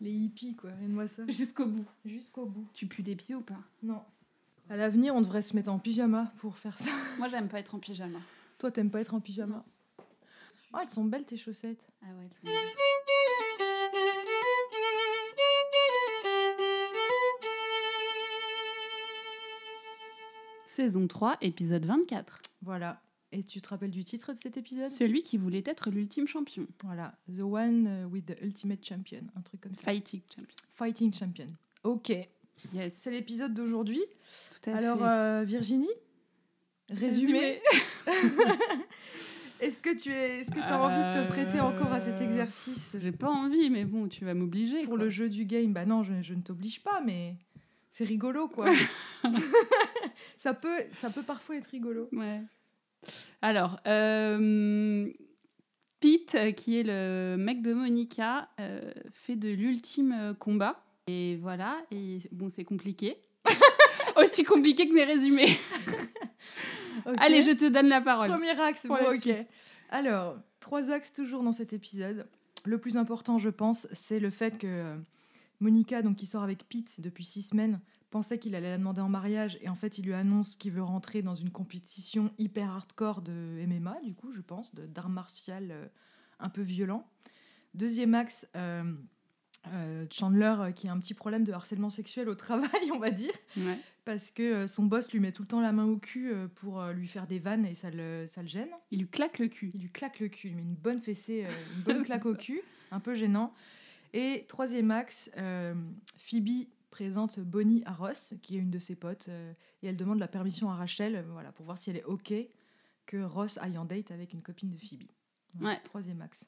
Les hippies, quoi. Regarde-moi ça. Jusqu'au bout. Jusqu'au bout. Tu pues des pieds ou pas? Non. À l'avenir, on devrait se mettre en pyjama pour faire ça. Moi, j'aime pas être en pyjama. Toi, t'aimes pas être en pyjama? Oh, elles sont belles tes chaussettes. Ah ouais. Saison 3, épisode 24. Voilà. Et tu te rappelles du titre de cet épisode? Celui qui voulait être l'ultime champion. Voilà. The one with the ultimate champion. Un truc comme ça. Fighting champion. Fighting champion. Ok. Yes. C'est l'épisode d'aujourd'hui. Tout à Alors, fait. euh, Virginie Résumé. Résumé. Est-ce que tu es, est-ce que as envie de te prêter encore à cet Euh, exercice? J'ai pas envie, mais bon, tu vas m'obliger. pour quoi. le jeu du game Bah non, je, je ne t'oblige pas, mais c'est rigolo, quoi. ça peut, ça peut parfois être rigolo. Ouais. Alors, euh, Pete, qui est le mec de Monica, euh, fait de l'ultime combat. Et voilà, et bon, c'est compliqué. Aussi compliqué que mes résumés. Allez, je te donne la parole. Premier axe, bon, ok. suite. Alors, trois axes toujours dans cet épisode. Le plus important, je pense, c'est le fait que euh, Monica, donc qui sort avec Pete depuis six semaines, pensait qu'il allait la demander en mariage et en fait, il lui annonce qu'il veut rentrer dans une compétition hyper hardcore de MMA, du coup, je pense, d'art martial euh, un peu violent. Deuxième axe, euh, euh, Chandler qui a un petit problème de harcèlement sexuel au travail, on va dire Ouais. parce que son boss lui met tout le temps la main au cul pour lui faire des vannes et ça le, ça le gêne. Il lui claque le cul. Il lui claque le cul, il met une bonne fessée, une bonne claque au cul, un peu gênant. Et troisième axe, Phoebe présente Bonnie à Ross, qui est une de ses potes, euh, et elle demande la permission à Rachel, euh, voilà, pour voir si elle est ok que Ross aille en date avec une copine de Phoebe. Ouais. Troisième axe.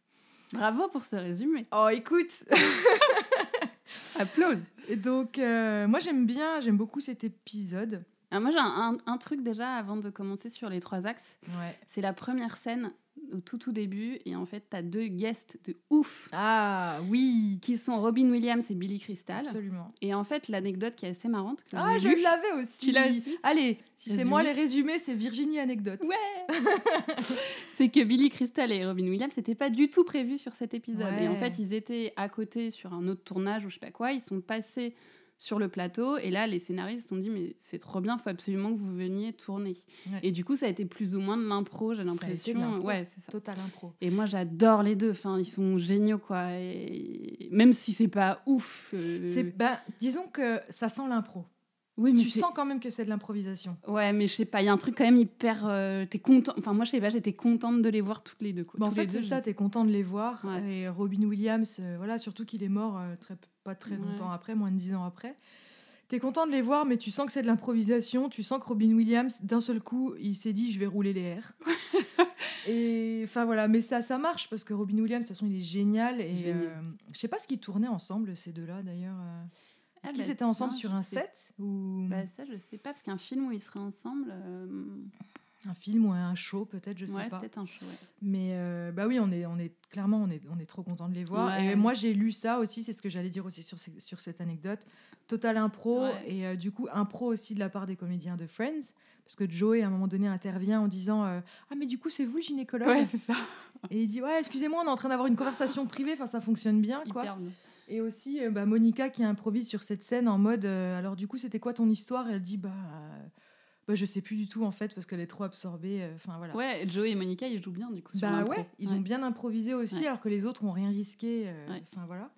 Bravo pour ce résumé. Oh, écoute Applause. Et donc, euh, moi j'aime bien, j'aime beaucoup cet épisode. Ah, moi, j'ai un, un- un truc déjà avant de commencer sur les trois axes. Ouais. C'est la première scène au tout tout début. Et en fait, tu as deux guests de ouf Ah oui, qui sont Robin Williams et Billy Crystal. absolument. Et en fait, l'anecdote qui est assez marrante, que Ah, je l'avais aussi. Tu l'as aussi Allez, si c'est moi les résumés, c'est Virginie anecdote. Ouais C'est que Billy Crystal et Robin Williams, c'était pas du tout prévu sur cet épisode. Et en fait, ils étaient à côté sur un autre tournage ou je sais pas quoi. Ils sont passés sur le plateau et là, les scénaristes se sont dit mais c'est trop bien, faut absolument que vous veniez tourner. Ouais. Et du coup, ça a été plus ou moins de l'impro, j'ai l'impression. Ouais, c'est ça. Total impro. Et moi, j'adore les deux. Enfin, ils sont géniaux, quoi. Et même si c'est pas ouf. euh, C'est, ben, disons que ça sent l'impro. Oui, mais Tu sens quand même que c'est de l'improvisation. Ouais, mais je sais pas, il y a un truc quand même hyper. euh, T'es content. Enfin, moi, je sais pas, j'étais contente de les voir toutes les deux. Quoi. Bah, en fait, c'est ça, t'es content de les voir. Ouais. Et Robin Williams, euh, voilà, surtout qu'il est mort euh, très, pas très Ouais. longtemps après, moins de 10 ans après. T'es content de les voir, mais tu sens que c'est de l'improvisation. Tu sens que Robin Williams, d'un seul coup, il s'est dit je vais rouler les airs. et enfin voilà, mais ça, ça marche parce que Robin Williams, de toute façon, il est génial. Et Génial. je sais pas ce qu'ils tournaient ensemble, ces deux-là d'ailleurs. Ah Est-ce bah, qu'ils étaient ensemble sur un sais set ou Bah, ça, je sais pas, parce qu'un film où ils seraient ensemble. euh, un film ou un show peut-être, je sais ouais, pas. peut-être un show. ouais. Mais euh, bah oui, on est, on est clairement, on est, on est trop content de les voir. Ouais. Et moi, j'ai lu ça aussi, c'est ce que j'allais dire aussi sur, sur cette anecdote. Total impro et euh, du coup impro aussi de la part des comédiens de Friends, parce que Joey à un moment donné intervient en disant euh, ah mais du coup c'est vous le gynécologue? Ouais, c'est ça. et il dit ouais excusez-moi on est en train d'avoir une conversation privée, enfin ça fonctionne bien quoi. Hyper bien. Et aussi euh, bah, Monica qui improvise sur cette scène en mode euh, alors du coup c'était quoi ton histoire? Elle dit bah euh, bah je sais plus du tout en fait parce qu'elle est trop absorbée. euh, Enfin voilà. Ouais, Joey et Monica, ils jouent bien, du coup. sur Bah ouais, ils Ouais. ont bien improvisé aussi, Ouais. alors que les autres ont rien risqué. euh, Ouais. Enfin voilà.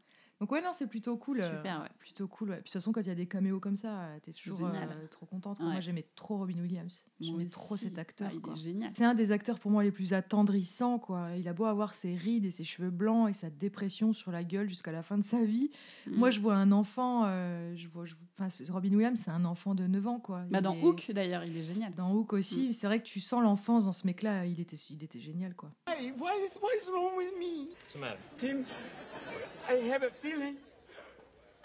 Donc ouais, non, c'est plutôt cool. euh, Super, ouais. Plutôt cool. ouais. Puis de toute façon, quand il y a des caméos comme ça, euh, t'es toujours euh, trop contente. Ouais. Moi, j'aimais trop Robin Williams. Moi J'aimais trop cet acteur. Ah, il quoi. est génial. C'est un des acteurs pour moi les plus attendrissants. Quoi. Il a beau avoir ses rides et ses cheveux blancs et sa dépression sur la gueule jusqu'à la fin de sa vie. Moi, Mm. je vois un enfant. euh, je vois, je- enfin, ce- Robin Williams, c'est un enfant de 9 ans. Quoi. Bah, dans est- Hook, d'ailleurs, il est génial. Dans Hook aussi. C'est vrai que tu sens l'enfance dans ce mec-là. Il était, il était génial. quoi. Hey, what is, what is wrong with me? What's the matter? Tim, I have a feeling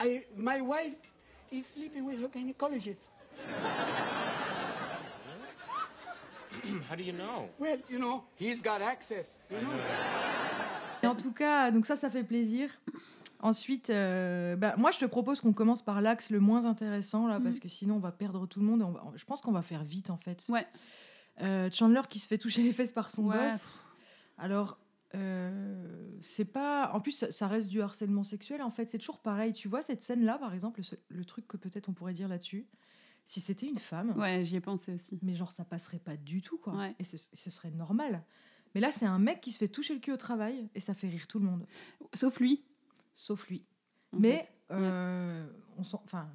I, my wife is sleeping with her gynecologist. How do you know? Well, you know, he's got access, you know? Et en tout cas, donc ça, ça fait plaisir. Ensuite, euh, bah, moi, je te propose qu'on commence par l'axe le moins intéressant, là, parce Mhm. que sinon, on va perdre tout le monde. et on va- je pense qu'on va faire vite, en fait. Ouais. Euh, Chandler qui se fait toucher les fesses par son Ouais. boss. Alors, Euh, c'est pas. En plus, ça, ça reste du harcèlement sexuel. En fait, c'est toujours pareil. Tu vois cette scène-là, par exemple, ce- le truc que peut-être on pourrait dire là-dessus? Si c'était une femme, Ouais, j'y ai pensé aussi. mais genre ça passerait pas du tout, quoi. Ouais. Et ce, ce serait normal. Mais là, c'est un mec qui se fait toucher le cul au travail et ça fait rire tout le monde, Sauf lui. sauf lui. en Mais euh, on s'en- enfin,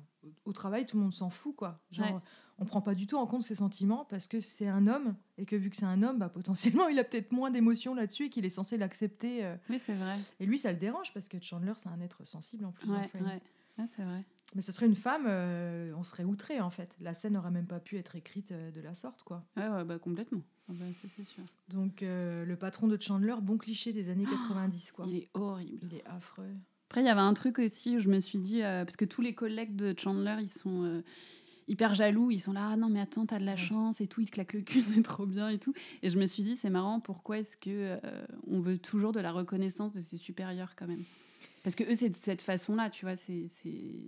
au travail, tout le monde s'en fout, quoi. Genre, Ouais. on prend pas du tout en compte ses sentiments parce que c'est un homme et que vu que c'est un homme, bah, potentiellement, il a peut-être moins d'émotions là-dessus et qu'il est censé l'accepter. euh. Oui, c'est vrai. Et lui, ça le dérange parce que Chandler, c'est un être sensible en plus. Ouais, ouais. Ouais, c'est vrai. Mais ce serait une femme, euh, on serait outré en fait. La scène n'aurait même pas pu être écrite euh, de la sorte, quoi. Ouais, ouais, bah, complètement. Ah bah, ça, c'est sûr. Donc, euh, le patron de Chandler, bon cliché des années 90, quoi. Ah, Il est horrible. Il est affreux. Après, il y avait un truc aussi où je me suis dit, euh, parce que tous les collègues de Chandler, ils sont euh, hyper jaloux. Ils sont là, ah non, mais attends, t'as de la chance et tout, ils te claquent le cul, c'est trop bien et tout. Et je me suis dit, c'est marrant, pourquoi est-ce que euh, on veut toujours de la reconnaissance de ses supérieurs quand même? Parce que eux, c'est de cette façon-là, tu vois. C'est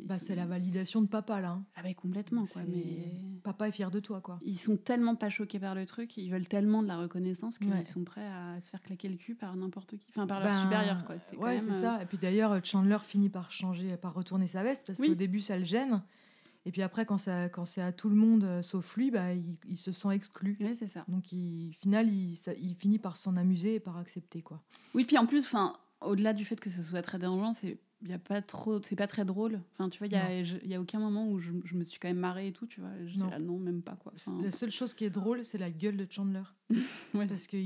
Bah, c'est la validation de papa, là. hein. Ah, bah, complètement, quoi. Mais Papa est fier de toi, quoi. ils sont tellement pas choqués par le truc, ils veulent tellement de la reconnaissance qu'ils Ouais. sont prêts à se faire claquer le cul par n'importe qui, enfin par leur Ben, supérieur, quoi. C'est Ouais, c'est euh, ça. Et puis d'ailleurs, Chandler finit par changer, par retourner sa veste parce Oui. qu'au début, ça le gêne. Et puis après, quand, ça, quand c'est à tout le monde euh, sauf lui, bah, il, il se sent exclu. Ouais, c'est ça. Donc, il, au final, il, ça- il finit par s'en amuser et par accepter, quoi. Oui, puis en plus, enfin, au-delà du fait que ce soit très dérangeant, c'est y a pas trop, c'est pas très drôle. Enfin, tu vois, il y a, je- y a aucun moment où je, je me suis quand même marrée et tout, tu vois. Je Non. non. non, même pas quoi. Enfin, La seule chose qui est drôle, c'est la gueule de Chandler. Ouais. Parce qu'il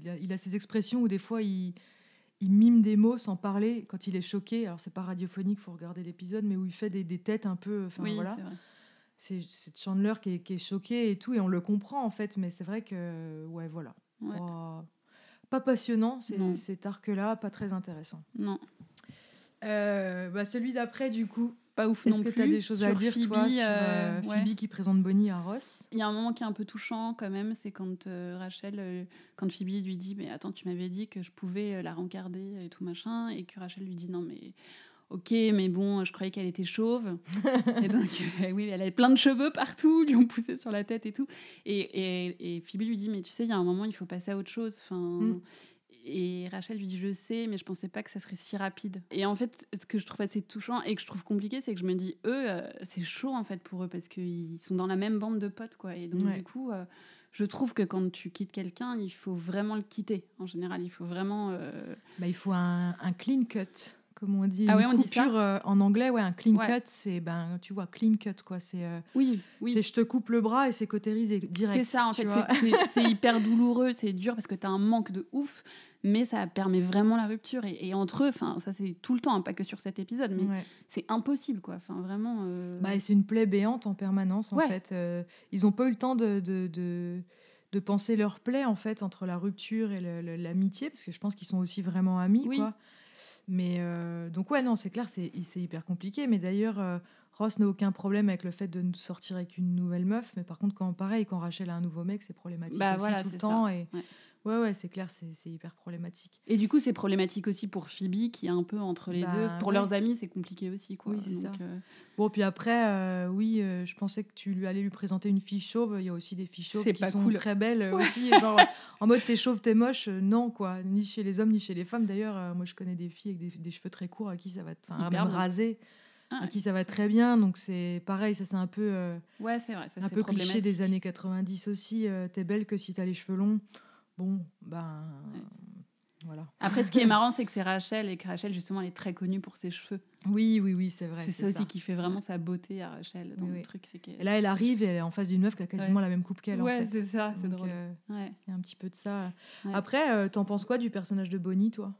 il a, il a ces expressions où des fois, il, il mime des mots sans parler quand il est choqué. Alors, c'est pas radiophonique, faut regarder l'épisode, mais où il fait des, des têtes un peu... Enfin, oui, voilà. c'est Chandler qui est, qui est choqué et tout, et on le comprend, en fait. Mais c'est vrai que... Ouais, voilà. Ouais. Pas, pas passionnant, cet arc-là, pas très intéressant. Non, Euh, bah, celui d'après, du coup, pas ouf est-ce non que plus. tu as des choses à dire, Phoebe, toi, sur euh, euh, ouais. Phoebe qui présente Bonnie à Ross? Il y a un moment qui est un peu touchant quand même, c'est quand euh, Rachel, quand Phoebe lui dit mais attends tu m'avais dit que je pouvais la rencarder et tout machin et que Rachel lui dit non mais ok mais bon je croyais qu'elle était chauve et donc euh, oui elle avait plein de cheveux partout lui ont poussé sur la tête et tout et, et, et Phoebe lui dit mais tu sais il y a un moment il faut passer à autre chose enfin Mm. Et Rachel lui dit Je sais, mais je pensais pas que ça serait si rapide. Et en fait, ce que je trouve assez touchant et que je trouve compliqué, c'est que je me dis Eux, euh, c'est chaud en fait pour eux parce qu'ils sont dans la même bande de potes, quoi. Et donc, Ouais. du coup, euh, je trouve que quand tu quittes quelqu'un, il faut vraiment le quitter. En général, il faut vraiment. euh, Bah, il faut un, un clean cut, comme on dit. Ah une ouais, on dit coupure euh, en anglais, ouais, un clean Ouais. cut, c'est ben, tu vois, clean cut quoi. C'est euh, Oui, oui. c'est je te coupe le bras et c'est cautérisé direct. C'est ça, en fait. c'est- hyper douloureux, c'est dur parce que tu as un manque de ouf, mais ça permet vraiment la rupture. Et, et entre eux, enfin, ça c'est tout le temps, hein, pas que sur cet épisode, mais Ouais. c'est impossible, quoi. Enfin, vraiment. euh, Bah, c'est une plaie béante en permanence en fait. Euh, ils ont pas eu le temps de, de, de, de penser leur plaie en fait entre la rupture et l'amitié parce que je pense qu'ils sont aussi vraiment amis Oui. quoi. Mais euh, donc ouais non c'est clair c'est hyper compliqué. Mais d'ailleurs euh, Ross n'a aucun problème avec le fait de sortir avec une nouvelle meuf. Mais par contre quand pareil quand Rachel a un nouveau mec c'est problématique Bah, aussi voilà, tout le temps ça. et Ouais. Ouais ouais c'est clair c'est hyper problématique. Et du coup, c'est problématique aussi pour Phoebe, qui est un peu entre les Bah, deux. Pour ouais. leurs amis, c'est compliqué aussi, quoi. Oui, c'est ça. euh, Bon puis après euh, oui euh, je pensais que tu lui allais lui présenter une fille chauve. Il y a aussi des filles chauves qui pas sont cool. très belles aussi. genre en mode t'es chauve t'es moche non quoi ni chez les hommes ni chez les femmes. D'ailleurs moi je connais des filles avec des, des cheveux très courts à qui ça va enfin même rasés ah, à qui ça va très bien. Donc c'est pareil ça c'est un peu euh, ouais, c'est vrai. Ça, un peu cliché des années 90 aussi. euh, t'es belle que si t'as les cheveux longs. Bon ben Ouais. voilà. Après, ce qui est marrant, c'est que c'est Rachel et que Rachel, justement, elle est très connue pour ses cheveux. Oui oui oui c'est vrai. c'est ça, aussi qui fait vraiment sa beauté à Rachel dans Oui, le oui. truc. c'est là elle arrive et elle est en face d'une meuf qui a quasiment la même coupe qu'elle Ouais, en fait. c'est ça, c'est drôle. euh, Ouais. Il y a un petit peu de ça. Ouais. Après, euh, t'en penses quoi du personnage de Bonnie, toi?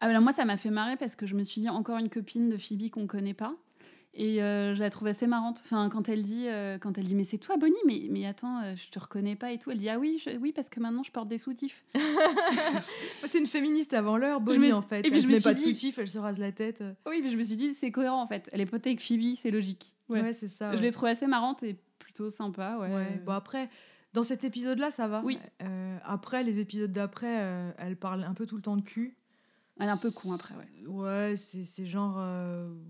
Ah, alors moi, ça m'a fait marrer parce que je me suis dit encore une copine de Phoebe qu'on connaît pas. Et euh, je la trouve assez marrante. Enfin, quand elle dit, euh, quand elle dit, mais c'est toi, Bonnie, mais, mais attends, euh, je te reconnais pas et tout. Elle dit, ah oui, je- oui, parce que maintenant je porte des soutifs. C'est une féministe avant l'heure, Bonnie, suis- en fait. et puis elle je me met pas de dit- soutif, elle se rase la tête. Oui, mais je me suis dit, c'est cohérent en fait. Elle est potée avec Phoebe, c'est logique. Ouais, Ouais. c'est ça. Je l'ai trouvée assez marrante et plutôt sympa. Ouais. Ouais, Bon, après, dans cet épisode-là, ça va. Oui. Euh, après, les épisodes d'après, elle parle un peu tout le temps de cul. Elle est un peu con après, ouais. Ouais, c'est c'est genre.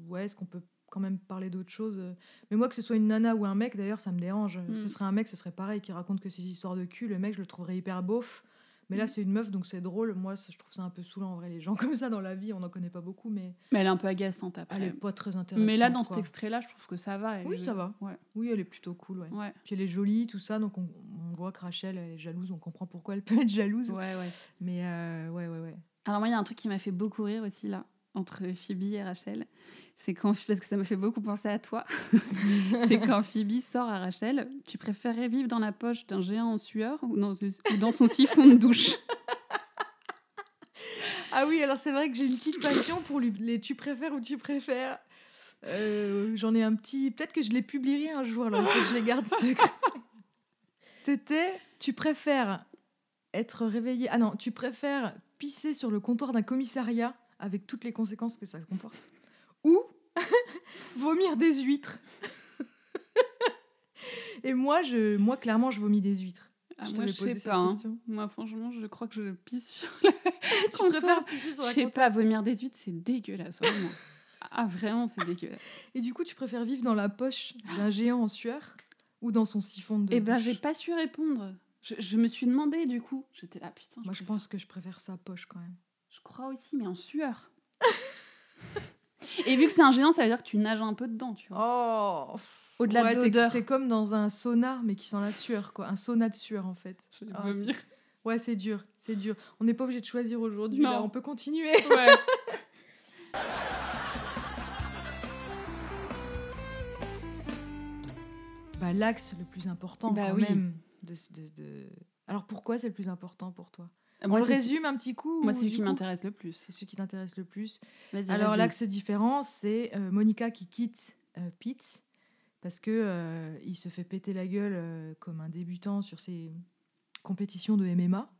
ouais, est-ce qu'on peut quand même parler d'autre chose Mais moi, que ce soit une nana ou un mec, d'ailleurs, ça me dérange. Mm. Ce serait un mec, ce serait pareil, qui raconte que ses histoires de cul. Le mec, je le trouverais hyper beauf. Mais là, c'est une meuf, donc c'est drôle. Moi, je trouve ça un peu saoulant en vrai. Les gens comme ça dans la vie, on n'en connaît pas beaucoup, mais Mais elle est un peu agaçante elle après. est pas très intéressante. Mais là, dans cet extrait-là, je trouve que ça va. elle Oui, est- ça va. Ouais. Oui, elle est plutôt cool, ouais. Ouais, Puis elle est jolie, tout ça, donc on, on voit que Rachel elle est jalouse, on comprend pourquoi elle peut être jalouse. ouais, ouais. Mais euh, ouais, ouais, ouais. Alors moi, il y a un truc qui m'a fait beaucoup rire aussi là, entre Phoebe et Rachel. C'est quand, parce que ça m'a fait beaucoup penser à toi, c'est quand Phoebe sort à Rachel, tu préférais vivre dans la poche d'un géant en sueur ou dans, ou dans son siphon de douche? Ah oui, alors c'est vrai que j'ai une petite passion pour lui- les tu préfères ou tu préfères. Euh, J'en ai un petit. Peut-être que je les publierai un jour, alors que je les garde secrets. C'était tu préfères être réveillé. Ah non, tu préfères pisser sur le comptoir d'un commissariat avec toutes les conséquences que ça comporte? Ou vomir des huîtres. Et moi, je, moi, clairement, je vomis des huîtres. Ah, je Moi, je sais pas. hein. Moi, franchement, je crois que je pisse sur Tu Comptoir. préfères pisser sur Je la sais comptoir pas, vomir des huîtres, c'est dégueulasse, vraiment. Ah, vraiment, c'est dégueulasse. Et du coup, tu préfères vivre dans la poche d'un géant en sueur ou dans son siphon de Eh ben, j'ai pas su répondre. Je, je me suis demandé, du coup. J'étais là, putain. Moi, je préfère- pense que je préfère sa poche quand même. Je crois aussi, mais en sueur. Et vu que c'est un géant, ça veut dire que tu nages un peu dedans, tu vois. Oh Au-delà ouais, de t'es- l'odeur. T'es comme dans un sauna, mais qui sent la sueur, quoi. Un sauna de sueur, en fait. Je vais Ah, vomir. Ouais, c'est dur, c'est dur. On n'est pas obligé de choisir aujourd'hui, Non. là. On peut continuer. Ouais. Bah, l'axe le plus important, Bah quand oui. même. De, de- de- Alors, pourquoi c'est le plus important pour toi? On Moi, le c'est résume un petit coup moi, c'est celui qui m'intéresse le plus. C'est celui qui t'intéresse le plus. Alors l'axe différent, c'est euh, Monica qui quitte euh, Pete parce que euh, il se fait péter la gueule euh, comme un débutant sur ses compétitions de MMA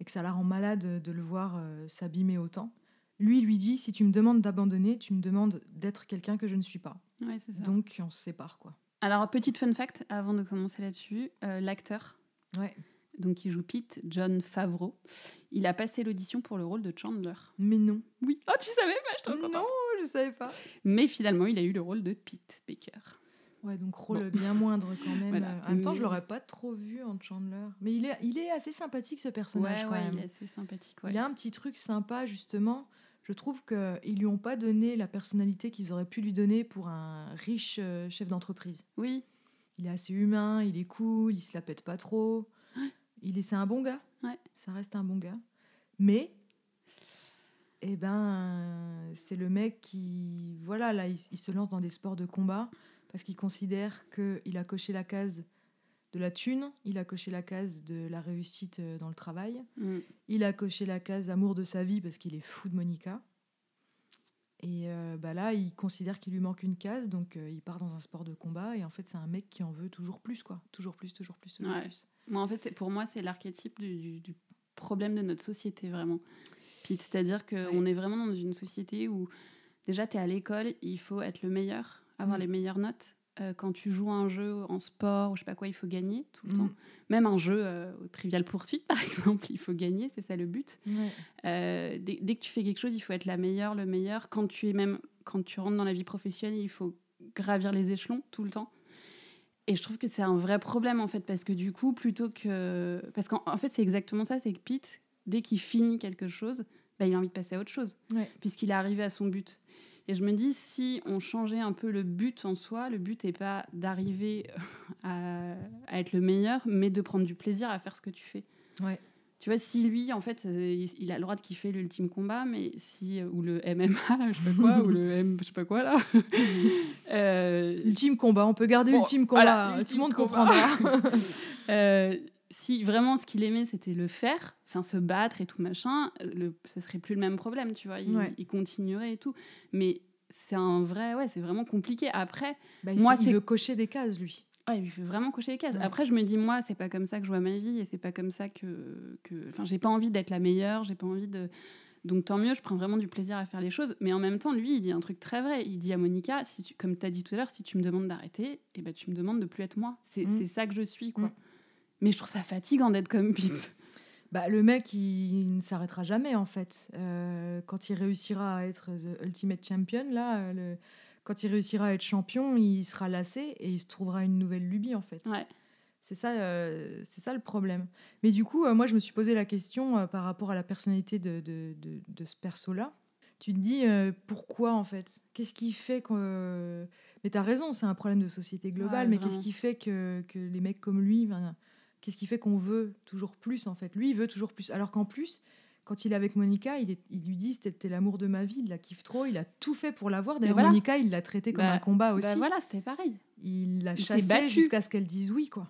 et que ça la rend malade de, le voir euh, s'abîmer autant. Lui lui dit si tu me demandes d'abandonner, tu me demandes d'être quelqu'un que je ne suis pas. Ouais, c'est ça. Donc on se sépare quoi. Alors, petite fun fact, avant de commencer là-dessus, euh, l'acteur, Ouais. Donc qui joue Pete, John Favreau, il a passé l'audition pour le rôle de Chandler. Mais non. Oui. Oh, tu savais pas, je trop Non, je savais pas. Mais finalement, il a eu le rôle de Pete Baker. Ouais, donc rôle Bon. bien moindre quand même. Voilà. En même temps, je l'aurais pas trop vu en Chandler. Mais il est, il est assez sympathique ce personnage ouais, quand ouais, même. il est assez sympathique. Ouais. Il a un petit truc sympa, justement. Je trouve qu'ils lui ont pas donné la personnalité qu'ils auraient pu lui donner pour un riche euh, chef d'entreprise. Oui, Il est assez humain, il est cool, il se la pète pas trop. Il est, c'est un bon gars. Ouais. Ça reste un bon gars. Mais, eh ben, c'est le mec qui, voilà, là, il, il se lance dans des sports de combat parce qu'il considère qu'il a coché la case de la thune, il a coché la case de la réussite euh, dans le travail. Mm. Il a coché la case amour de sa vie parce qu'il est fou de Monica. Et euh, bah là, il considère qu'il lui manque une case, donc euh, il part dans un sport de combat. Et en fait, c'est un mec qui en veut toujours plus, quoi. Toujours plus, toujours plus, toujours Ouais. plus. Moi, en fait, pour moi, c'est l'archétype du, du- du problème de notre société, vraiment. Pete, c'est-à-dire qu'on est vraiment dans une société où, déjà, tu es à l'école, il faut être le meilleur, avoir Mm. les meilleures notes. Euh, quand tu joues à un jeu en sport ou je sais pas quoi, il faut gagner tout le Mm. temps. Même un jeu euh, Trivial Poursuite, par exemple, il faut gagner, c'est ça le but. Ouais. Euh, dès, dès que tu fais quelque chose, il faut être la meilleure, le meilleur. Quand tu es même, quand tu rentres dans la vie professionnelle, il faut gravir les échelons tout le temps. Et je trouve que c'est un vrai problème en fait, parce que du coup, plutôt que, parce qu'en en fait, c'est exactement ça, c'est que Pete, dès qu'il finit quelque chose, bah, il a envie de passer à autre chose, Ouais. puisqu'il est arrivé à son but. Et je me dis, si on changeait un peu le but en soi, le but n'est pas d'arriver à, à être le meilleur, mais de prendre du plaisir à faire ce que tu fais. Ouais. Tu vois, si lui, en fait, euh, il a le droit de kiffer l'ultime combat, mais si, ou le MMA, je sais pas quoi, ou le M, je sais pas quoi, là. Euh, Ultime combat, on peut garder Bon, ultime combat, voilà, tout le ultime monde comprendra. euh, si vraiment ce qu'il aimait, c'était le faire, enfin se battre et tout machin, le, ce serait plus le même problème, tu vois. Il, Ouais. il continuerait et tout. Mais c'est un vrai, ouais, c'est vraiment compliqué. Après, Bah, Moi, il c'est- veut cocher des cases, lui. Ouais, il fait vraiment cocher les cases. Ouais. Après, je me dis, moi, c'est pas comme ça que je vois ma vie et c'est pas comme ça que. que... Enfin, j'ai pas envie d'être la meilleure, j'ai pas envie de. Donc, tant mieux, je prends vraiment du plaisir à faire les choses. Mais en même temps, lui, il dit un truc très vrai. Il dit à Monica, si tu... comme tu as dit tout à l'heure, si tu me demandes d'arrêter, eh ben, tu me demandes de plus être moi. C'est Mm. ça que je suis, quoi. Mm. Mais je trouve ça fatigant d'être comme Pete. Bah, le mec, il ne s'arrêtera jamais, en fait. Euh, quand il réussira à être the ultimate champion, là, euh, le- quand il réussira à être champion, il sera lassé et il se trouvera une nouvelle lubie, en fait. Ouais. C'est ça, euh, c'est ça le problème. Mais du coup, euh, moi, je me suis posé la question par rapport à la personnalité de, de, de- de ce perso-là. Tu te dis pourquoi en fait? Qu'est-ce qui fait que. Mais t'as raison, c'est un problème de société globale. Ouais, mais qu'est-ce qui fait que, que les mecs comme lui, ben, qu'est-ce qui fait qu'on veut toujours plus en fait? Lui, il veut toujours plus. Alors qu'en plus, quand il est avec Monica, il, est- il lui dit c'était l'amour de ma vie, il la kiffe trop, il a tout fait pour l'avoir. D'ailleurs, voilà. Monica, il l'a traité comme Bah, un combat aussi. Bah voilà, c'était pareil. Il l'a Il chassé jusqu'à ce qu'elle dise oui, quoi.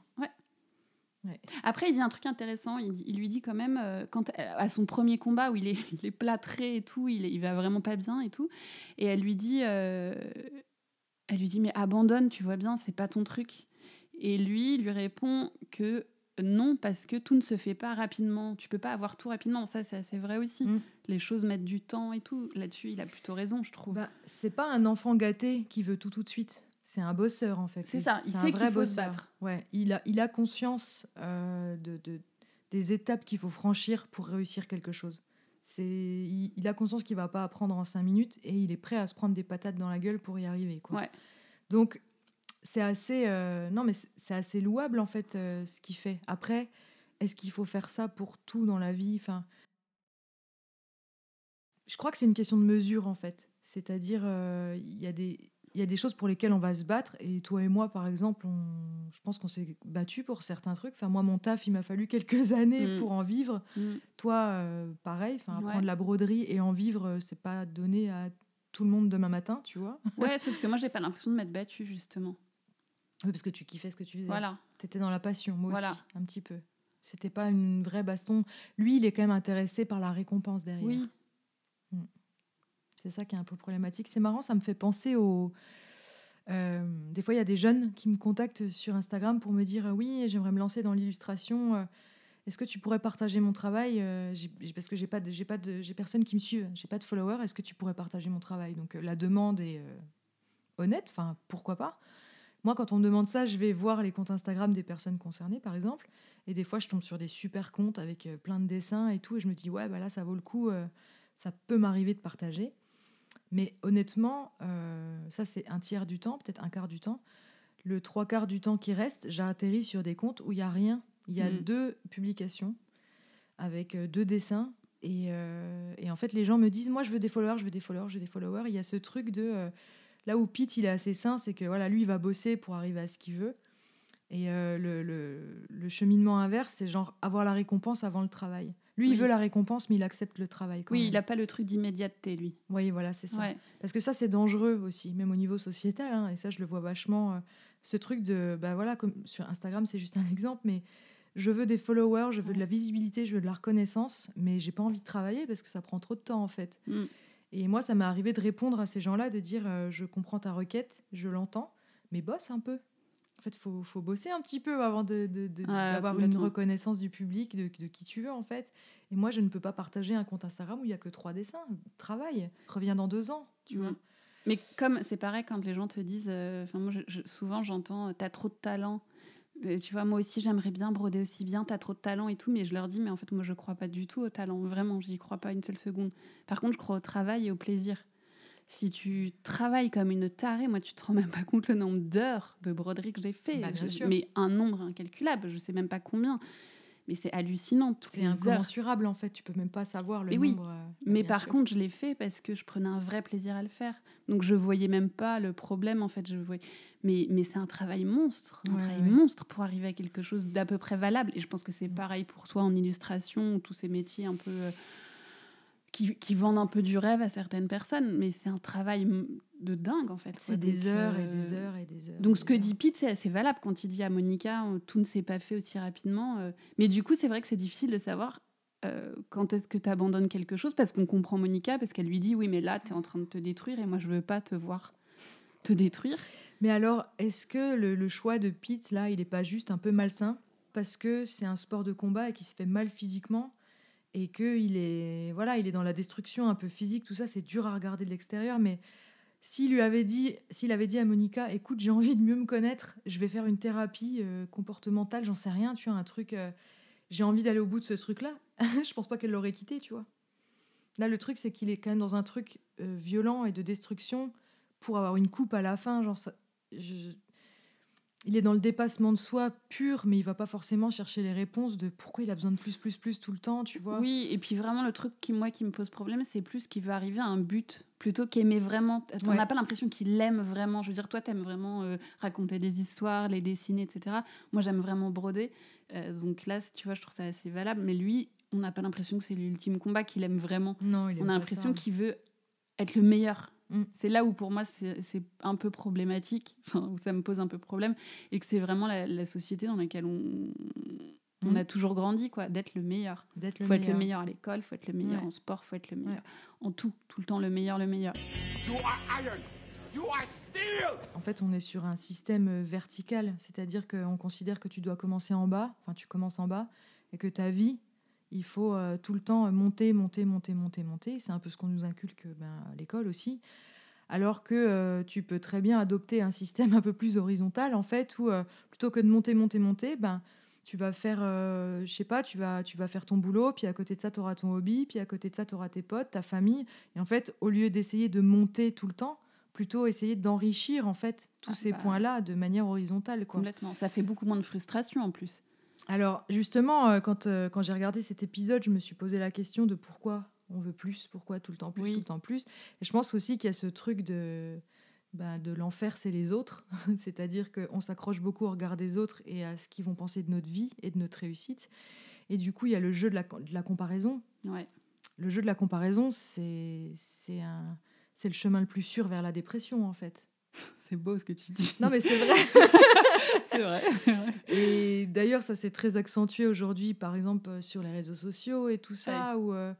Après, il dit un truc intéressant. Il, il lui dit quand même, euh, quand, à son premier combat où il est, il est plâtré et tout, il, est- il va vraiment pas bien et tout. Et elle lui dit, euh, elle lui dit, mais abandonne, tu vois bien, c'est pas ton truc. Et lui lui répond que non, parce que tout ne se fait pas rapidement. Tu peux pas avoir tout rapidement. Ça, c'est assez vrai aussi. Mm. Les choses mettent du temps et tout. Là-dessus, il a plutôt raison, je trouve. Bah, c'est pas un enfant gâté qui veut tout tout de suite. C'est un bosseur en fait. C'est ça, il C'est un sait vrai faut se bosseur. battre. Ouais, il a, il a conscience euh, de, de- des étapes qu'il faut franchir pour réussir quelque chose. C'est, il, il a conscience qu'il va pas apprendre en cinq minutes et il est prêt à se prendre des patates dans la gueule pour y arriver. Quoi. Ouais. Donc c'est assez, euh, non mais c'est- assez louable en fait euh, ce qu'il fait. Après, est-ce qu'il faut faire ça pour tout dans la vie? Enfin, je crois que c'est une question de mesure en fait. C'est-à-dire, euh, il y a des il y a des choses pour lesquelles on va se battre. Et toi et moi, par exemple, on- je pense qu'on s'est battu pour certains trucs. Enfin, moi, mon taf, il m'a fallu quelques années Mm. pour en vivre. Mm. Toi, pareil. Enfin, apprendre Ouais. la broderie et en vivre, c'est pas donné à tout le monde demain matin, tu vois. Ouais, sauf que moi, j'ai pas l'impression de m'être battue, justement. Oui, parce que tu kiffais ce que tu faisais. Voilà. T'étais dans la passion, moi Voilà. aussi, un petit peu. C'était pas une vraie baston. Lui, il est quand même intéressé par la récompense derrière. Oui. C'est ça qui est un peu problématique. C'est marrant, ça me fait penser au. euh, des fois, il y a des jeunes qui me contactent sur Instagram pour me dire euh, Oui, j'aimerais me lancer dans l'illustration. euh, Est-ce que tu pourrais partager mon travail Euh, Parce que j'ai pas, de- j'ai pas de, j'ai personne qui me suit, j'ai pas de followers. Est-ce que tu pourrais partager mon travail? Donc la demande est honnête. Enfin, pourquoi pas? Moi, quand on me demande ça, je vais voir les comptes Instagram des personnes concernées, par exemple. Et des fois, je tombe sur des super comptes avec euh, plein de dessins et tout. Et je me dis Ouais, bah là, ça vaut le coup. euh, ça peut m'arriver de partager. Mais honnêtement, euh, ça c'est un tiers du temps, peut-être un quart du temps. Le trois quarts du temps qui reste, j'atterris sur des comptes où il y a rien. Il y a Mm. deux publications avec deux dessins. Et, euh, et en fait, les gens me disent, moi je veux des followers, je veux des followers, je veux des followers. Il y a ce truc de... là où Pete, il est assez sain, c'est que voilà, lui, il va bosser pour arriver à ce qu'il veut. Et euh, le, le- le cheminement inverse, c'est genre avoir la récompense avant le travail. Lui, Oui. il veut la récompense, mais il accepte le travail. Quand Oui, même. il a pas le truc d'immédiateté, lui. Oui, voilà, c'est ça. Ouais. Parce que ça, c'est dangereux aussi, même au niveau sociétal. hein, et ça, je le vois vachement. euh, ce truc de, bah voilà, comme sur Instagram, c'est juste un exemple, mais je veux des followers, je veux de la visibilité, je veux de la reconnaissance, mais j'ai pas envie de travailler parce que ça prend trop de temps en fait. Mm. Et moi, ça m'est arrivé de répondre à ces gens-là, de dire, euh, je comprends ta requête, je l'entends, mais bosse un peu. En fait, faut, faut bosser un petit peu avant de, de- de- Ouais, d'avoir une reconnaissance du public, de, de qui tu veux en fait. Et moi, je ne peux pas partager un compte Instagram où il y a que trois dessins. Travaille, reviens dans deux ans, tu Mm. vois. Mais comme c'est pareil quand les gens te disent, euh, moi je- je- souvent j'entends, euh, t'as trop de talent. Euh, tu vois, moi aussi j'aimerais bien broder aussi bien, t'as trop de talent et tout, mais je leur dis, mais en fait moi je crois pas du tout au talent, vraiment, j'y crois pas une seule seconde. Par contre, je crois au travail et au plaisir. Si tu travailles comme une tarée, moi tu te rends même pas compte le nombre d'heures de broderie que j'ai fait, Bah, bien Je- sûr. mais un nombre incalculable, je sais même pas combien. Mais c'est hallucinant, C'est heures. incommensurable en fait, tu peux même pas savoir le Mais oui, nombre. euh, Mais par sûr. contre, je l'ai fait parce que je prenais un vrai plaisir à le faire. Donc je voyais même pas le problème en fait. Je voyais... Mais, mais c'est un travail monstre, un Ouais, travail ouais. monstre pour arriver à quelque chose d'à peu près valable. Et je pense que c'est Mm. pareil pour toi en illustration, ou tous ces métiers un peu euh, qui, qui vendent un peu du rêve à certaines personnes. Mais c'est un travail de dingue en fait. c'est des heures euh, et des heures et des heures. donc ce que heures. dit Pete, c'est assez valable quand il dit à Monica, euh, tout ne s'est pas fait aussi rapidement. euh. Mais du coup, c'est vrai que c'est difficile de savoir euh, quand est-ce que tu abandonnes quelque chose, parce qu'on comprend Monica, parce qu'elle lui dit, oui, mais là, tu es en train de te détruire, et moi, je veux pas te voir te détruire. Mais alors, est-ce que le, le choix de Pete là, il est pas juste un peu malsain parce que c'est un sport de combat et qu'il se fait mal physiquement et que il est voilà, il est dans la destruction un peu physique, tout ça, c'est dur à regarder de l'extérieur, mais s'il lui avait dit, s'il avait dit à Monica, écoute, j'ai envie de mieux me connaître, je vais faire une thérapie euh, comportementale, j'en sais rien, tu vois, un truc, euh, j'ai envie d'aller au bout de ce truc-là, je pense pas qu'elle l'aurait quitté, tu vois. Là, le truc, c'est qu'il est quand même dans un truc euh, violent et de destruction pour avoir une coupe à la fin, genre ça, il est dans le dépassement de soi pur, mais il va pas forcément chercher les réponses de pourquoi il a besoin de plus, plus, plus tout le temps, tu vois. Oui, et puis vraiment, le truc qui, moi, qui me pose problème, c'est plus qu'il veut arriver à un but plutôt qu'aimer vraiment. On Ouais. n'a pas l'impression qu'il l'aime vraiment. Je veux dire, toi, t'aimes vraiment euh, raconter des histoires, les dessiner, etc. Moi, j'aime vraiment broder. Euh, donc là, tu vois, je trouve ça assez valable. Mais lui, on n'a pas l'impression que c'est l'ultime combat qu'il aime vraiment. Non, il On aime a pas l'impression qu'il veut être le meilleur. Mm. C'est là où pour moi c'est un peu problématique, enfin, où ça me pose un peu problème, et que c'est vraiment la, la société dans laquelle on, on Mm. a toujours grandi, quoi, d'être le meilleur. d'être Il le faut être le meilleur. à l'école, faut être le meilleur Ouais. en sport, faut être le meilleur Ouais. en tout, tout le temps le meilleur, le meilleur. You are iron. You are steel. En fait, on est sur un système euh, vertical, c'est-à-dire qu'on considère que tu dois commencer en bas, enfin tu commences en bas, et que ta vie, il faut euh, tout le temps monter, monter, monter, monter, monter. C'est un peu ce qu'on nous inculque ben, à l'école aussi. Alors que euh, tu peux très bien adopter un système un peu plus horizontal, en fait, où euh, plutôt que de monter, monter, monter, ben, tu vas faire, je sais pas, tu vas, tu vas faire ton boulot, puis à côté de ça, tu auras ton hobby, puis à côté de ça, tu auras tes potes, ta famille. Et en fait, au lieu d'essayer de monter tout le temps, plutôt essayer d'enrichir en fait tous Ah, ces bah. points-là de manière horizontale. Quoi. Complètement. Ça fait beaucoup moins de frustration en plus. Alors justement, euh, quand, euh, quand j'ai regardé cet épisode, je me suis posé la question de pourquoi on veut plus, pourquoi tout le temps plus, Oui. tout le temps plus. Et je pense aussi qu'il y a ce truc de, ben, de l'enfer, c'est les autres. C'est-à-dire qu'on s'accroche beaucoup au regard des autres et à ce qu'ils vont penser de notre vie et de notre réussite. Et du coup, il y a le jeu de la, de la comparaison. Ouais. Le jeu de la comparaison, c'est le chemin le plus sûr vers la dépression, en fait. C'est beau ce que tu dis. Non, mais c'est vrai. c'est vrai. Et d'ailleurs, ça s'est très accentué aujourd'hui, par exemple, euh, sur les réseaux sociaux et tout ça. Où, euh,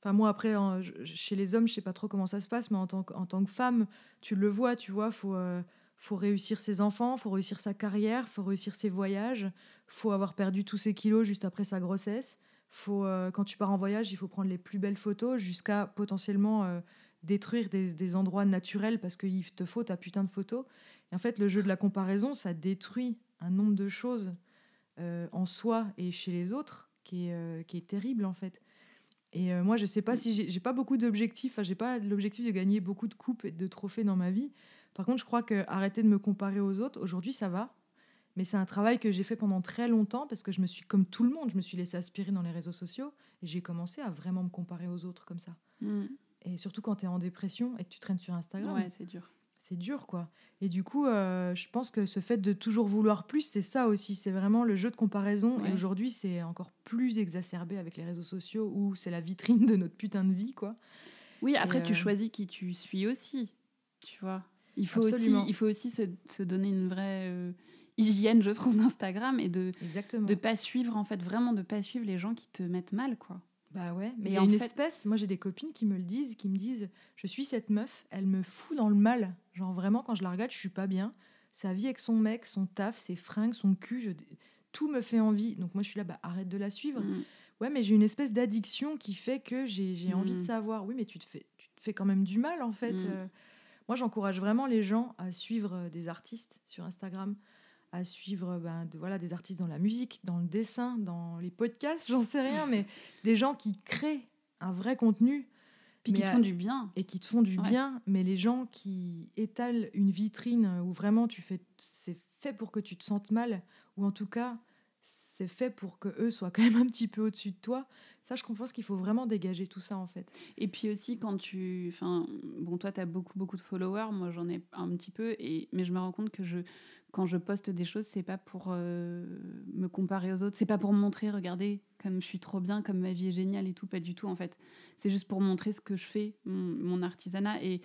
enfin, moi, après, en- chez les hommes, je sais pas trop comment ça se passe, mais en tant, que- en tant que femme, tu le vois, tu vois, faut, euh, faut réussir ses enfants, faut réussir sa carrière, faut réussir ses voyages, faut avoir perdu tous ses kilos juste après sa grossesse. Faut, euh, quand tu pars en voyage, il faut prendre les plus belles photos jusqu'à potentiellement détruire des, endroits naturels parce qu'il te faut ta putain de photos. Et en fait, le jeu de la comparaison, ça détruit un nombre de choses euh, en soi et chez les autres qui est, euh, qui est terrible en fait. Et euh, moi, je sais pas si j'ai pas beaucoup d'objectifs. Enfin, j'ai pas l'objectif de gagner beaucoup de coupes et de trophées dans ma vie. Par contre, je crois que arrêter de me comparer aux autres, aujourd'hui, ça va. Mais c'est un travail que j'ai fait pendant très longtemps parce que je me suis, comme tout le monde, je me suis laissé aspirer dans les réseaux sociaux et j'ai commencé à vraiment me comparer aux autres comme ça. Mm. Et surtout quand tu es en dépression et que tu traînes sur Instagram Ouais, c'est dur. c'est dur quoi. Et du coup, euh, je pense que ce fait de toujours vouloir plus, c'est ça aussi. C'est vraiment le jeu de comparaison. Ouais. Et aujourd'hui, c'est encore plus exacerbé avec les réseaux sociaux où c'est la vitrine de notre putain de vie quoi. Oui, après, tu euh, choisis qui tu suis aussi. Tu vois. Il faut aussi, il faut aussi se, se donner une vraie euh, hygiène, je trouve, d'Instagram et de de pas suivre, en fait, vraiment de pas suivre les gens qui te mettent mal, quoi. Bah ouais, mais il y a une fait- espèce, moi j'ai des copines qui me le disent, qui me disent, je suis cette meuf, elle me fout dans le mal. Genre vraiment, quand je la regarde, je suis pas bien. Sa vie avec son mec, son taf, ses fringues, son cul, je- tout me fait envie. Donc moi je suis là, bah arrête de la suivre. Mm. Ouais, mais j'ai une espèce d'addiction qui fait que j'ai envie de Mm. savoir. Oui, mais tu te fais, tu te fais quand même du mal en fait. Mm. Euh, moi j'encourage vraiment les gens à suivre euh, des artistes sur Instagram, à suivre euh, ben, de- voilà, des artistes dans la musique, dans le dessin, dans les podcasts, j'en sais rien, mais des gens qui créent un vrai contenu Puis qui te à- font du bien. et qui te font du Ouais. bien, mais les gens qui étalent une vitrine où vraiment tu fais, c'est fait pour que tu te sentes mal, ou en tout cas c'est fait pour que eux soient quand même un petit peu au-dessus de toi. Ça, je pense qu'il faut vraiment dégager tout ça en fait. Et puis aussi, quand tu. Enfin, bon, toi, tu as beaucoup, beaucoup de followers. Moi, j'en ai un petit peu. Et... Mais je me rends compte que je, quand je poste des choses, c'est pas pour euh, me comparer aux autres. C'est pas pour me montrer, regardez, comme je suis trop bien, comme ma vie est géniale et tout. Pas du tout, en fait. C'est juste pour montrer ce que je fais, mon, mon artisanat. Et.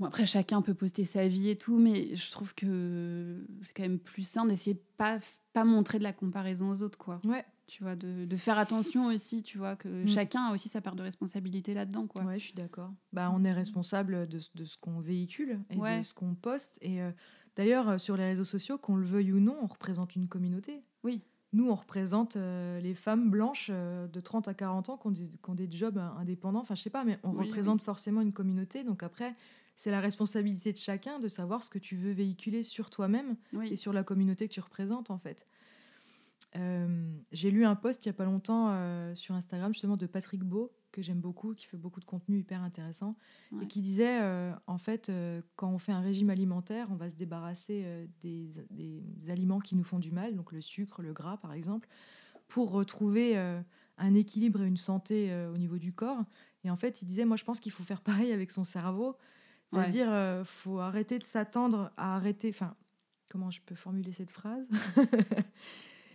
Bon, après, chacun peut poster sa vie et tout, mais je trouve que c'est quand même plus sain d'essayer de pas, pas montrer de la comparaison aux autres, quoi. Ouais, Tu vois, de, de faire attention aussi, tu vois, que Mm. chacun a aussi sa part de responsabilité là-dedans, quoi. ouais, je suis d'accord. Bah, on est responsable de, ce- de ce qu'on véhicule et Ouais. de ce qu'on poste. Et euh, d'ailleurs, euh, sur les réseaux sociaux, qu'on le veuille ou non, on représente une communauté. Oui. Nous, on représente euh, les femmes blanches euh, de 30 à 40 ans qui ont des, qui ont des jobs indépendants. Enfin, je sais pas, mais on Oui, représente forcément une communauté. Donc après, c'est la responsabilité de chacun de savoir ce que tu veux véhiculer sur toi-même Oui. et sur la communauté que tu représentes, en fait. Euh, J'ai lu un post il y a pas longtemps sur Instagram, justement, de Patrick Beau, que j'aime beaucoup, qui fait beaucoup de contenu hyper intéressant, Ouais. et qui disait, euh, en fait, euh, quand on fait un régime alimentaire, on va se débarrasser euh, des, des aliments qui nous font du mal, donc le sucre, le gras par exemple, pour retrouver un équilibre et une santé au niveau du corps. Et en fait, il disait, moi je pense qu'il faut faire pareil avec son cerveau, Ouais. c'est-à-dire, euh, faut arrêter de s'attendre à arrêter, enfin, comment je peux formuler cette phrase?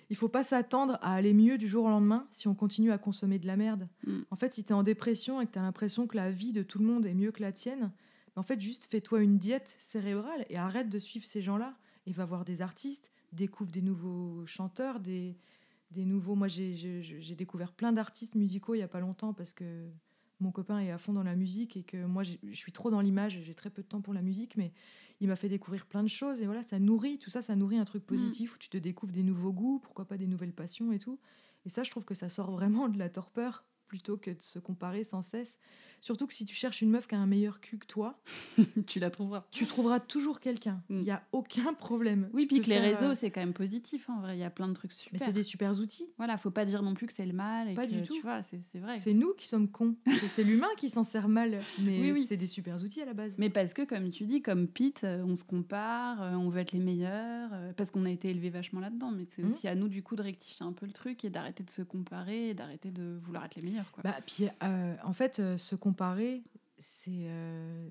Il faut pas s'attendre à aller mieux du jour au lendemain si on continue à consommer de la merde. Mm. En fait, si tu es en dépression et que tu as l'impression que la vie de tout le monde est mieux que la tienne, en fait, juste fais-toi une diète cérébrale et arrête de suivre ces gens-là. Et va voir des artistes, découvre des nouveaux chanteurs, des, des nouveaux. Moi, j'ai- découvert plein d'artistes musicaux il y a pas longtemps parce que mon copain est à fond dans la musique et que moi, je suis trop dans l'image et j'ai très peu de temps pour la musique, mais il m'a fait découvrir plein de choses et voilà, ça nourrit, tout ça, ça nourrit un truc positif où tu te découvres des nouveaux goûts, pourquoi pas des nouvelles passions et tout. Et ça, je trouve que ça sort vraiment de la torpeur plutôt que de se comparer sans cesse. Surtout que si tu cherches une meuf qui a un meilleur cul que toi, tu la trouveras. tu trouveras toujours quelqu'un. Il Mm. n'y a aucun problème. Oui, Tu puis que les faire, réseaux, euh, c'est quand même positif. En vrai, il y a plein de trucs Mais super. c'est des super outils. Voilà, faut pas dire non plus que c'est le mal. Et Pas que, du tout. Tu vois, c'est c'est vrai. C'est nous qui sommes cons. C'est- l'humain qui s'en sert mal. Mais Oui, oui. c'est des super outils à la base. Mais parce que, comme tu dis, comme Pete, euh, on se compare, euh, on veut être les meilleurs, euh, parce qu'on a été élevé vachement là-dedans. Mais c'est Mhm. aussi à nous, du coup, de rectifier un peu le truc et d'arrêter de se comparer et d'arrêter de vouloir être les meilleurs. Quoi. Bah, puis, euh, en fait, euh, se comparer, c'est, euh,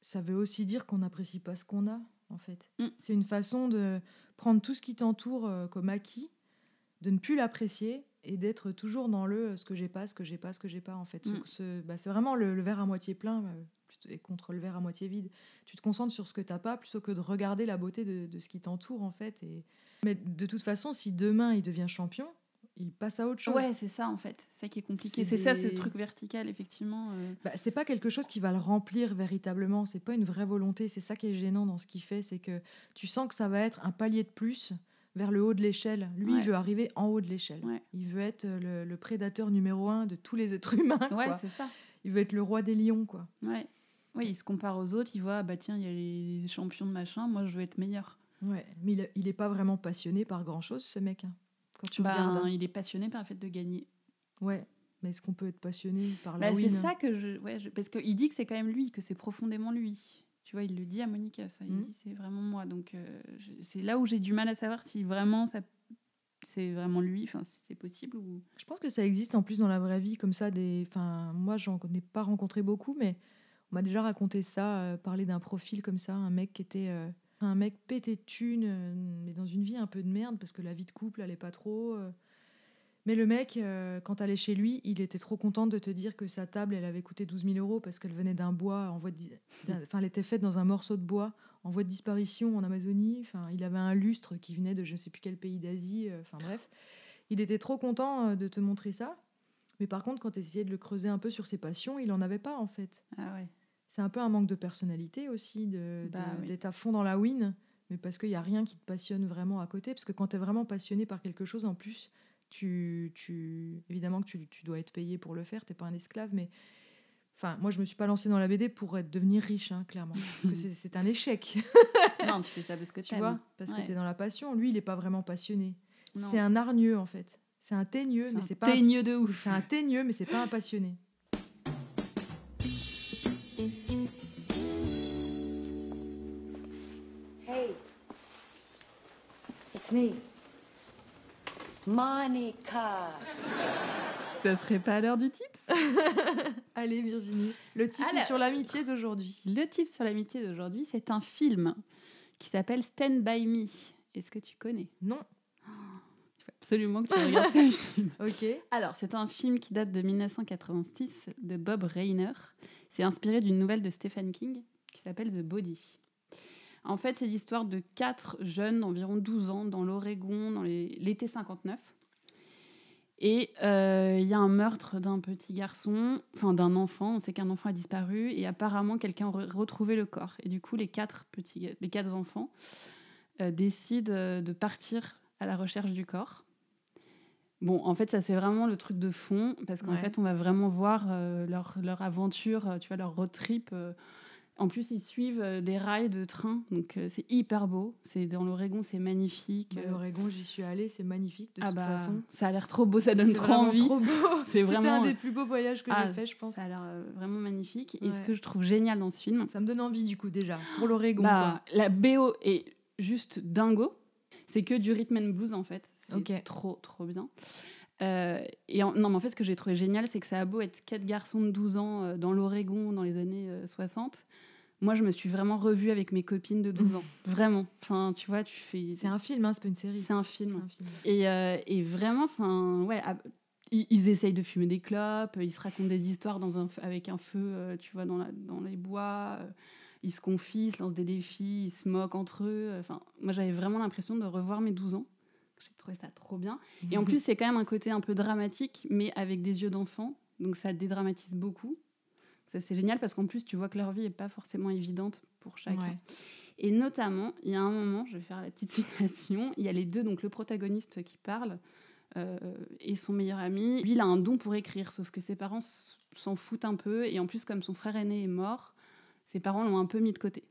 ça veut aussi dire qu'on n'apprécie pas ce qu'on a, en fait. Mm. C'est une façon de prendre tout ce qui t'entoure euh, comme acquis, de ne plus l'apprécier et d'être toujours dans le euh, ce que j'ai pas, ce que j'ai pas, ce que j'ai pas, en fait. Ce- Mm. ce- bah, c'est vraiment le, le verre à moitié plein et contre le verre à moitié vide. Tu te concentres sur ce que t'as pas plutôt que de regarder la beauté de, de ce qui t'entoure, en fait. Et... Mais de toute façon, si demain il devient champion, il passe à autre chose. Ouais, c'est ça, en fait. C'est ça qui est compliqué. C'est ça, ce truc vertical, effectivement. euh. Bah, c'est pas quelque chose qui va le remplir véritablement. C'est pas une vraie volonté. C'est ça qui est gênant dans ce qu'il fait, c'est que tu sens que ça va être un palier de plus vers le haut de l'échelle. Lui, Ouais. il veut arriver en haut de l'échelle. Ouais. Il veut être le, le prédateur numéro un de tous les êtres humains. Ouais, c'est ça. Il veut être le roi des lions, quoi. Ouais. Oui, il se compare aux autres, il voit, ah bah tiens, il y a les champions de machin, moi je veux être meilleur. Ouais. Mais il, il est pas vraiment passionné par grand chose, ce mec. hein. Quand tu Ben, regardes. hein. il est passionné par le fait de gagner. Ouais. Mais est-ce qu'on peut être passionné par la Bah, c'est win ça que je. Ouais, je- Parce qu'il dit que c'est quand même lui, que c'est profondément lui. Tu vois, il le dit à Monica, ça. Il Mhm. dit c'est vraiment moi. Donc euh, je- c'est là où j'ai du mal à savoir si vraiment ça. C'est vraiment lui, enfin si c'est possible ou. Je pense que ça existe en plus dans la vraie vie, comme ça. Des... Enfin, moi, j'en ai pas rencontré beaucoup, mais on m'a déjà raconté ça, euh, parler d'un profil comme ça, un mec qui était euh, un mec pété de thunes, euh, mais dans une vie un peu de merde, parce que la vie de couple allait pas trop. euh. Mais le mec, euh, quand t'allais chez lui, il était trop content de te dire que sa table, elle avait coûté 12 000 euros parce qu'elle venait d'un bois, en voie de enfin, elle était faite dans un morceau de bois en voie de disparition en Amazonie. Enfin, il avait un lustre qui venait de je ne sais plus quel pays d'Asie. Enfin bref, il était trop content de te montrer ça. Mais par contre, quand tu essayais de le creuser un peu sur ses passions, il en avait pas en fait. Ah ouais. C'est un peu un manque de personnalité aussi, de, Bah oui. d'être à fond dans la win, mais parce qu'il n'y a rien qui te passionne vraiment à côté. Parce que quand tu es vraiment passionné par quelque chose, en plus, tu, tu évidemment que tu, tu dois être payé pour le faire, tu pas un esclave, mais. Enfin, moi, je me suis pas lancée dans la BD pour être, devenir riche, hein, clairement. Parce que c'est, un échec, non, tu fais ça parce que tu vois, parce que tu es dans la passion. Lui, il n'est pas vraiment passionné. C'est un hargneux, en fait. C'est un teigneux, mais c'est pas. teigneux de ouf. C'est un teigneux, mais c'est pas un passionné. It's me, Monica. Ça serait pas l'heure du tips Allez, Virginie. Le titre Alors- sur l'amitié d'aujourd'hui. Le tip sur l'amitié d'aujourd'hui, c'est un film qui s'appelle Stand By Me. Est-ce que tu connais? Non. Il faut absolument que tu regardes ce film. Ok. Alors, c'est un film qui date de 1986 de Bob Rainer. C'est inspiré d'une nouvelle de Stephen King qui s'appelle The Body. En fait, c'est l'histoire de quatre jeunes d'environ 12 ans dans l'Oregon dans l'été 59. Et euh, il y a un meurtre d'un petit garçon, enfin d'un enfant. On sait qu'un enfant a disparu et apparemment quelqu'un aurait retrouvé le corps. Et du coup, les quatre petits, les quatre enfants euh, décident euh, de partir à la recherche du corps. Bon, en fait, ça c'est vraiment le truc de fond parce qu'en Ouais. fait, on va vraiment voir euh, leur, leur aventure, euh, tu vois, leur road trip euh, En plus, ils suivent euh, des rails de train, donc euh, c'est hyper beau. C'est dans l'Oregon, c'est magnifique. Bah, Euh, L'Oregon, j'y suis allée, c'est magnifique de ah toute bah, façon. ça a l'air trop beau, ça donne C'est trop vraiment envie. trop beau. C'est C'était vraiment. un des plus beaux voyages que Ah, j'ai fait, je pense. Ça a l'air euh, vraiment magnifique. Et ce que je trouve génial dans ce film, Ça me donne envie du coup déjà pour l'Oregon. bah, la BO est juste dingo. C'est que du rhythm and blues en fait. C'est trop trop bien. Euh, et en- non, mais en fait, ce que j'ai trouvé génial, c'est que ça a beau être quatre garçons de 12 ans euh, dans l'Oregon dans les années euh, 60. Moi, je me suis vraiment revue avec mes copines de 12 ans. Vraiment. Enfin, tu vois, tu fais. C'est un film, hein, c'est pas une série. C'est un film. un film. Et, euh, et vraiment, enfin, ouais, ah, ils, ils essayent de fumer des clopes, ils se racontent des histoires dans un, avec un feu, euh, tu vois, dans, la, dans les bois. euh, ils se confient, ils se lancent des défis, ils se moquent entre eux. Enfin, moi, j'avais vraiment l'impression de revoir mes 12 ans. J'ai trouvé ça trop bien. Et en plus, c'est quand même un côté un peu dramatique, mais avec des yeux d'enfant. Donc, ça dédramatise beaucoup. Ça, c'est génial parce qu'en plus, tu vois que leur vie n'est pas forcément évidente pour chacun. Ouais. Et notamment, il y a un moment, je vais faire la petite citation, il y a les deux, donc le protagoniste qui parle euh, et son meilleur ami. Lui, il a un don pour écrire, sauf que ses parents s'en foutent un peu. Et en plus, comme son frère aîné est mort, ses parents l'ont un peu mis de côté.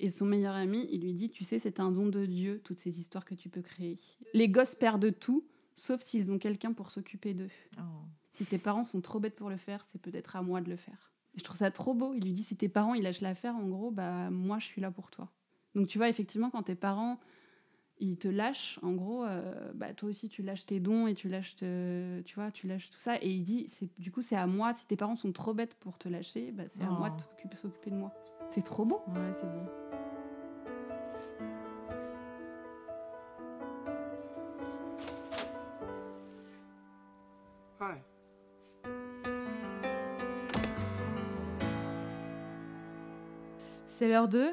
Et son meilleur ami, il lui dit, tu sais, c'est un don de Dieu, toutes ces histoires que tu peux créer. Les gosses perdent tout, sauf s'ils ont quelqu'un pour s'occuper d'eux. Oh. Si tes parents sont trop bêtes pour le faire, c'est peut-être à moi de le faire. Et je trouve ça trop beau. Il lui dit si tes parents ils lâchent l'affaire, en gros, bah moi je suis là pour toi. Donc tu vois effectivement quand tes parents ils te lâchent, en gros, euh, bah toi aussi tu lâches tes dons et tu lâches, te- tu vois, tu lâches tout ça. Et il dit c'est du coup c'est à moi. Si tes parents sont trop bêtes pour te lâcher, bah c'est à moi de Oh. t'occuper- s'occuper de moi. C'est trop beau. Ouais, c'est beau. C'est l'heure de.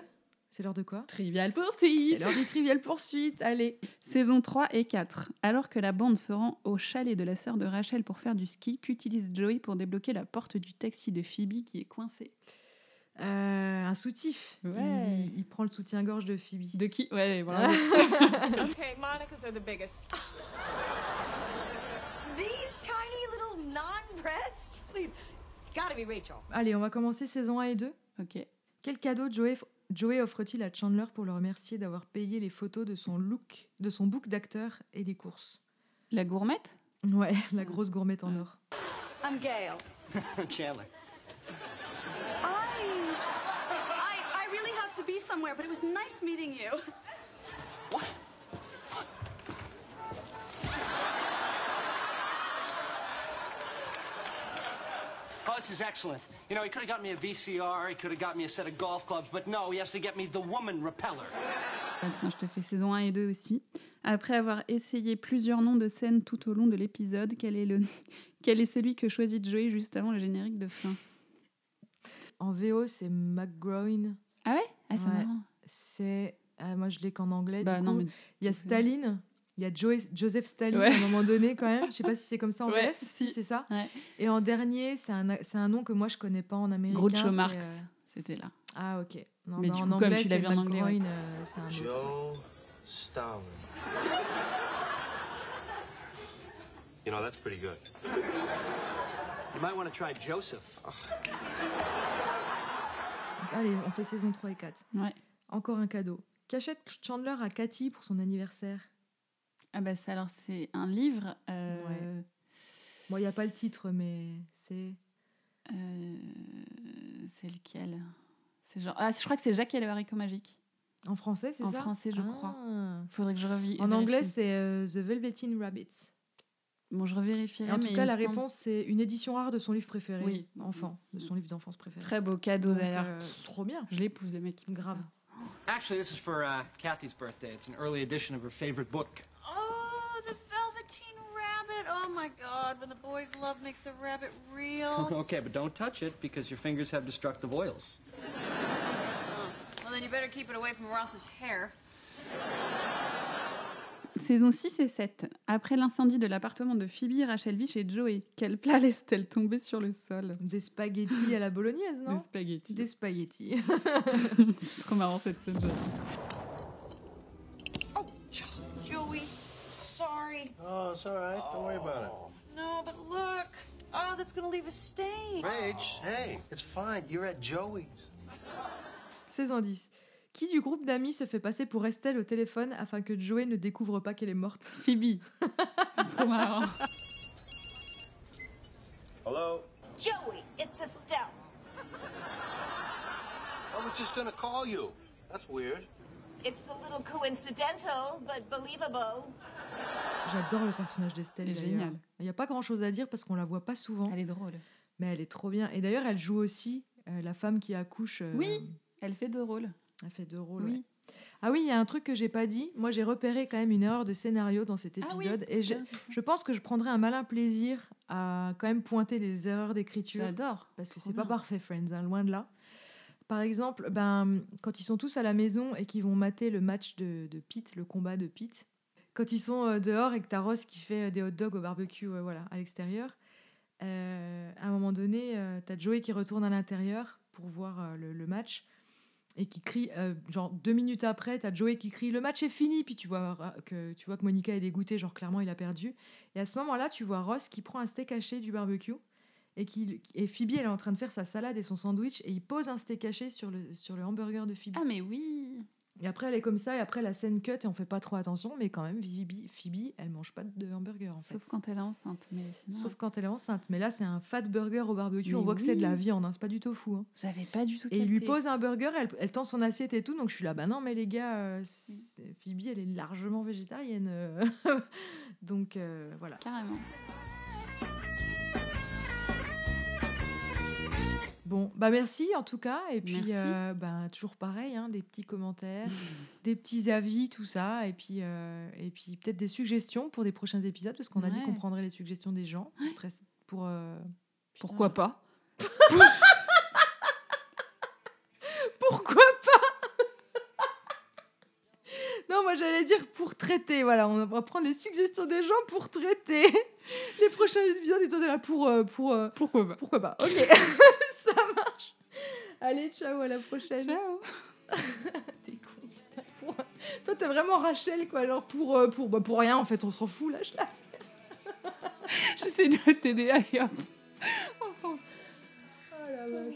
C'est l'heure de quoi? Trivial C'est poursuite. l'heure des triviales poursuites. Allez. Saison 3 et 4. Alors que la bande se rend au chalet de la sœur de Rachel pour faire du ski, qu'utilise Joey pour débloquer la porte du taxi de Phoebe qui est coincée? Euh, un soutif. Ouais. Il, il prend le soutien-gorge de Phoebe. De qui? Ouais, voilà. Okay, Monica's are the biggest. These tiny little non-breasts? Please, gotta be Rachel. Allez, on va commencer saison 1 et 2. ok. Quel cadeau Joey, Joey offre-t-il à Chandler pour le remercier d'avoir payé les photos de son look, de son book d'acteur et des courses? La gourmette? Ouais, la grosse gourmette en or. I'm Gail. Chandler. I, I, I really have to be somewhere, but it was nice meeting you. Oh, this is excellent. You know, he could have got me a VCR, he could have got me a set of golf clubs, but no, he has to get me the woman repeller. Ah, Tiens, je te fais saison 1 et 2 aussi. Après avoir essayé plusieurs noms de scènes tout au long de l'épisode, quel est, le... quel est celui que choisit Joey juste avant le générique de fin? En VO, c'est McGroin. Ah ouais? Ah, c'est Ouais. marrant. C'est. ah, moi, je l'ai qu'en anglais. Bah du non, coup. mais Il y a Staline. Il y a Joe- Joseph Staline Ouais. à un moment donné, quand même. Je sais pas si c'est comme ça en Ouais, VF. Si, si. c'est ça. Ouais. Et en dernier, c'est un, c'est un nom que moi, je connais pas en américain. Groucho Marx, euh, c'était là. Ah, ok. Non, Mais bah, du en coup, comme anglais, tu l'as vu en anglais, euh, c'est un autre. Joe Stalin. You know, that's pretty good. You might want to try Joseph. Allez, on fait saison 3 et 4. Ouais. Encore un cadeau. Qu'achète Chandler à Cathy pour son anniversaire Ah bah ça, alors c'est un livre. euh, Ouais. Bon, il n'y a pas le titre, mais c'est. euh, c'est lequel? C'est genre... Ah, je crois que c'est Jacques et le haricot magique. En français, c'est En ça? français, je crois. Ah. Faudrait que je revis. En anglais, c'est euh, The Velveteen Rabbit. Bon, je revérifierai. En mais tout cas, la semble- réponse, c'est une édition rare de son livre préféré. Oui. Enfant, de son livre d'enfance préféré. Très beau cadeau d'ailleurs. euh, trop bien. Je l'épouse, le mec. qui me fait Grave. Actually, this is for uh, Kathy's birthday. It's an early edition of her favorite book. Oh. Oh my god, when the boy's love makes the rabbit real. okay, but don't touch it because your fingers have destructive oils. well, then you better keep it away from Ross's hair. Saison 6 et 7. Après l'incendie de l'appartement de Phoebe, Rachel vit chez Joey. Quel plat laisse-t-elle tomber sur le sol? Des spaghettis à la bolognaise, non? Des spaghettis. Des spaghettis. C'est trop marrant cette scène. Sorry. Oh, it's all right. Don't worry about No, but look. Oh, that's gonna leave a stain. it. Rach, hey, it's fine. You're at Joey's. Saison 10. Qui du groupe d'amis se fait passer pour Estelle au téléphone afin que Joey ne découvre pas qu'elle est morte? Phoebe. C'est trop marrant. Hello? Joey, it's Estelle. I was just gonna call you. That's weird. It's a little coincidental, but believable. J'adore le personnage d'Estelle. Elle est géniale. Il n'y a pas grand chose à dire parce qu'on la voit pas souvent, Elle est drôle. mais elle est trop bien. Et d'ailleurs, elle joue aussi euh, la femme qui accouche. euh, Oui. Elle fait deux rôles. Elle fait deux rôles. Oui. ouais. Ah oui, il y a un truc que j'ai pas dit. Moi, j'ai repéré quand même une erreur de scénario dans cet Ah oui, épisode. et je, pense que je prendrai un malin plaisir à quand même pointer des erreurs d'écriture. J'adore. Parce que c'est pas parfait, Friends, hein, loin de là. Par exemple, ben, quand ils sont tous à la maison et qu'ils vont mater le match de, de Pete, le combat de Pete, quand ils sont euh, dehors et que t'as Ross qui fait euh, des hot dogs au barbecue euh, voilà, à l'extérieur, à un moment donné, euh, t'as Joey qui retourne à l'intérieur pour voir le, match et qui crie, genre deux minutes après, t'as Joey qui crie le match est fini, puis tu vois que tu vois que Monica est dégoûtée, genre clairement il a perdu. Et à ce moment-là, tu vois Ross qui prend un steak haché du barbecue et qui et Phoebe elle est en train de faire sa salade et son sandwich et il pose un steak haché sur le sur le hamburger de Phoebe. Ah mais oui. Et après elle est comme ça et après la scène cut et on fait pas trop attention, mais quand même Phoebe, Phoebe elle mange pas de hamburger en Sauf fait. quand elle est enceinte. Mais sinon, Sauf quand elle est enceinte. Mais là, c'est un fat burger au barbecue. Mais on voit que c'est de la viande, hein, c'est pas du tout fou. j'avais pas du tout. Et il lui pose un burger, elle, elle tend son assiette et tout. Donc je suis là, bah non, mais les gars, euh, c'est- Phoebe, elle est largement végétarienne. euh. donc euh, voilà. carrément. Bon, bah merci en tout cas. Et puis, euh, bah, toujours pareil, hein, des petits commentaires, des petits avis, tout ça. Et puis, euh, et puis peut-être des suggestions pour des prochains épisodes, parce qu'on a dit qu'on prendrait les suggestions des gens. Pour, très- pour, euh, Pourquoi pas? Pourquoi pas? Non, moi j'allais dire pour traiter. Voilà, on va prendre les suggestions des gens pour traiter les prochains épisodes. Et toi, t'es là pour. pour Pourquoi pas? pourquoi pas? Ok. Allez, ciao, à la prochaine. Ciao. T'es con. Pour... Toi, t'es vraiment Rachel, quoi. Alors, euh, pour, bah, pour rien, en fait, on s'en fout, lâche la J'essaie de t'aider, allez hop. On s'en fout. Oh la vache.